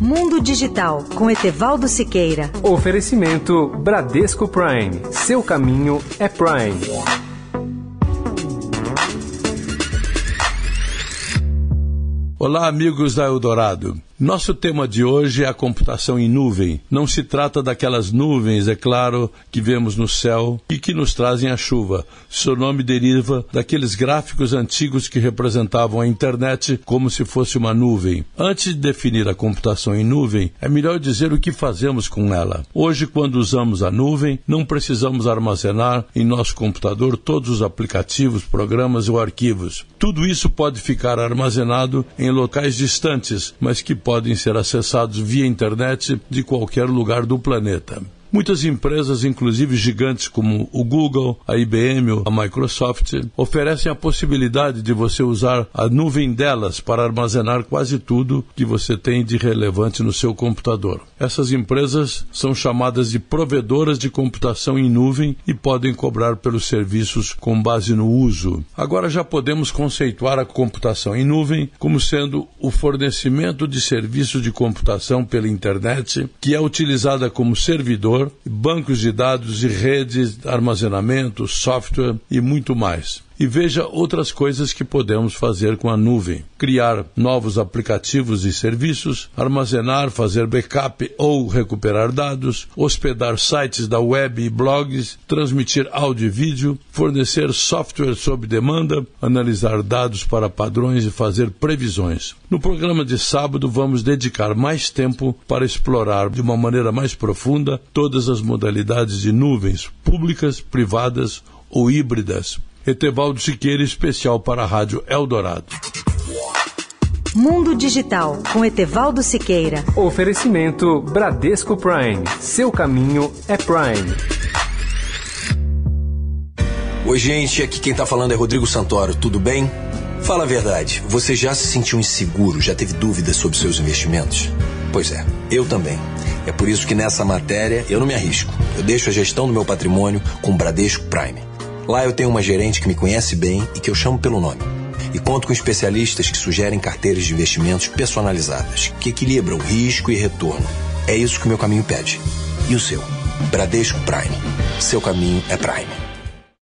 Mundo Digital com Etevaldo Siqueira. Oferecimento Bradesco Prime. Seu caminho é Prime. Olá, amigos da Eldorado. Nosso tema de hoje é a computação em nuvem. Não se trata daquelas nuvens, é claro, que vemos no céu e que nos trazem a chuva. Seu nome deriva daqueles gráficos antigos que representavam a internet como se fosse uma nuvem. Antes de definir a computação em nuvem, é melhor dizer o que fazemos com ela. Hoje, quando usamos a nuvem, não precisamos armazenar em nosso computador todos os aplicativos, programas ou arquivos. Tudo isso pode ficar armazenado em locais distantes, mas que podem ser acessados via internet de qualquer lugar do planeta. Muitas empresas, inclusive gigantes como o Google, a IBM, a Microsoft, oferecem a possibilidade de você usar a nuvem delas para armazenar quase tudo que você tem de relevante no seu computador. Essas empresas são chamadas de provedoras de computação em nuvem e podem cobrar pelos serviços com base no uso. Agora já podemos conceituar a computação em nuvem como sendo o fornecimento de serviços de computação pela internet que é utilizada como servidor bancos de dados e redes, armazenamento, software e muito mais e veja outras coisas que podemos fazer com a nuvem. Criar novos aplicativos e serviços, armazenar, fazer backup ou recuperar dados, hospedar sites da web e blogs, transmitir áudio e vídeo, fornecer software sob demanda, analisar dados para padrões e fazer previsões. No programa de sábado, vamos dedicar mais tempo para explorar de uma maneira mais profunda todas as modalidades de nuvens públicas, privadas ou híbridas Etevaldo Siqueira, especial para a Rádio Eldorado. Mundo Digital, com Etevaldo Siqueira. Oferecimento Bradesco Prime. Seu caminho é Prime. Oi, gente, aqui quem tá falando é Rodrigo Santoro, tudo bem? Fala a verdade, você já se sentiu inseguro, já teve dúvidas sobre seus investimentos? Pois é, eu também. É por isso que nessa matéria eu não me arrisco. Eu deixo a gestão do meu patrimônio com Bradesco Prime. Lá eu tenho uma gerente que me conhece bem e que eu chamo pelo nome. E conto com especialistas que sugerem carteiras de investimentos personalizadas, que equilibram risco e retorno. É isso que o meu caminho pede. E o seu? Bradesco Prime. Seu caminho é Prime.